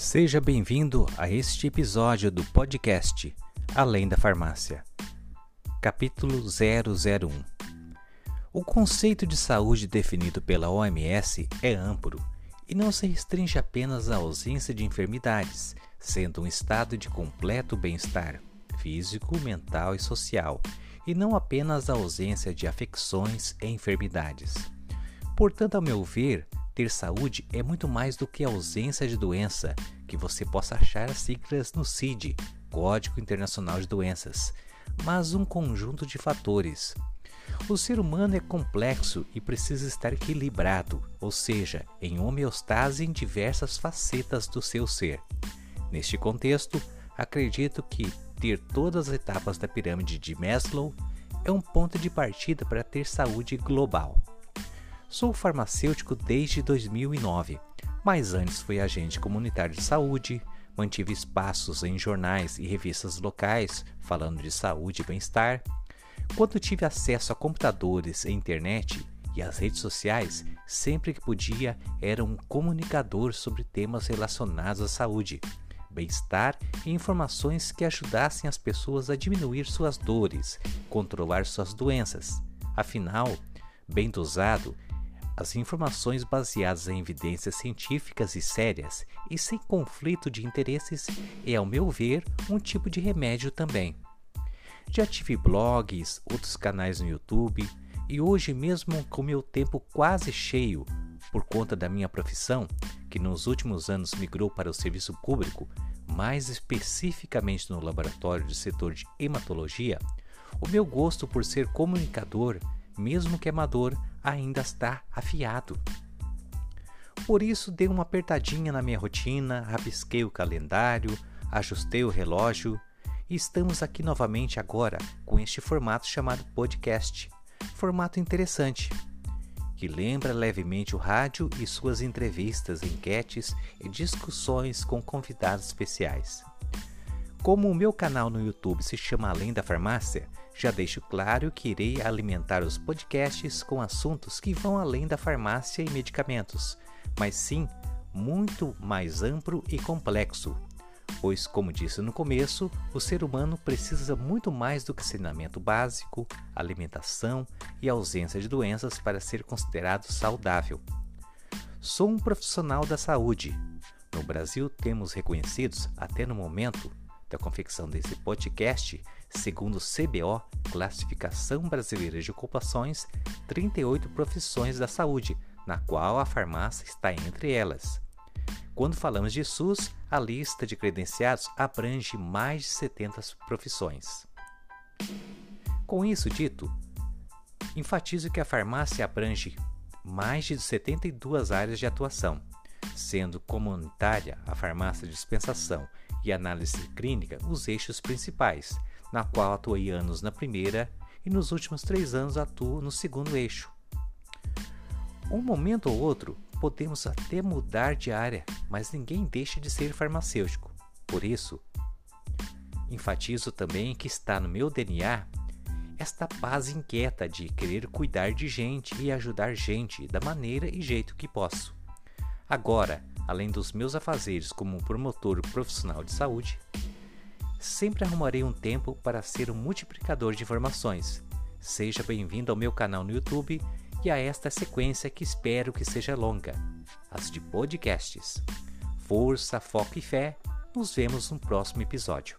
Seja bem-vindo a este episódio do podcast Além da Farmácia. Capítulo 001 O conceito de saúde definido pela OMS é amplo e não se restringe apenas à ausência de enfermidades, sendo um estado de completo bem-estar físico, mental e social, e não apenas a ausência de afecções e enfermidades. Portanto, ao meu ver, ter saúde é muito mais do que ausência de doença, que você possa achar as siglas no CID, Código Internacional de Doenças, mas um conjunto de fatores. O ser humano é complexo e precisa estar equilibrado, ou seja, em homeostase em diversas facetas do seu ser. Neste contexto, acredito que ter todas as etapas da pirâmide de Maslow é um ponto de partida para ter saúde global. Sou farmacêutico desde 2009, mas antes fui agente comunitário de saúde, mantive espaços em jornais e revistas locais falando de saúde e bem-estar. Quando tive acesso a computadores e internet e as redes sociais, sempre que podia era um comunicador sobre temas relacionados à saúde, bem-estar e informações que ajudassem as pessoas a diminuir suas dores, controlar suas doenças. Afinal, bem dosado, as informações baseadas em evidências científicas e sérias e sem conflito de interesses é, ao meu ver, um tipo de remédio também. Já tive blogs, outros canais no YouTube e hoje, mesmo com meu tempo quase cheio por conta da minha profissão, que nos últimos anos migrou para o serviço público, mais especificamente no laboratório do setor de hematologia, o meu gosto por ser comunicador, mesmo que amador, ainda está afiado. Por isso, dei uma apertadinha na minha rotina, rabisquei o calendário, ajustei o relógio e estamos aqui novamente agora com este formato chamado podcast. Formato interessante, que lembra levemente o rádio e suas entrevistas, enquetes e discussões com convidados especiais. Como o meu canal no YouTube se chama Além da Farmácia, já deixo claro que irei alimentar os podcasts com assuntos que vão além da farmácia e medicamentos, mas sim muito mais amplo e complexo. Pois, como disse no começo, o ser humano precisa muito mais do que saneamento básico, alimentação e ausência de doenças para ser considerado saudável. Sou um profissional da saúde. No Brasil, temos reconhecidos, até no momento, da confecção desse podcast, segundo o CBO, Classificação Brasileira de Ocupações, 38 profissões da saúde, na qual a farmácia está entre elas. Quando falamos de SUS, a lista de credenciados abrange mais de 70 profissões. Com isso dito, enfatizo que a farmácia abrange mais de 72 áreas de atuação, sendo comunitária a farmácia de dispensação e análise clínica os eixos principais, na qual atuei anos na primeira e nos últimos três anos atuo no segundo eixo. Um momento ou outro podemos até mudar de área, mas ninguém deixa de ser farmacêutico. Por isso, enfatizo também que está no meu DNA esta paz inquieta de querer cuidar de gente e ajudar gente da maneira e jeito que posso. Agora, além dos meus afazeres como promotor profissional de saúde, sempre arrumarei um tempo para ser um multiplicador de informações. Seja bem-vindo ao meu canal no YouTube e a esta sequência que espero que seja longa, as de podcasts. Força, foco e fé. Nos vemos no próximo episódio.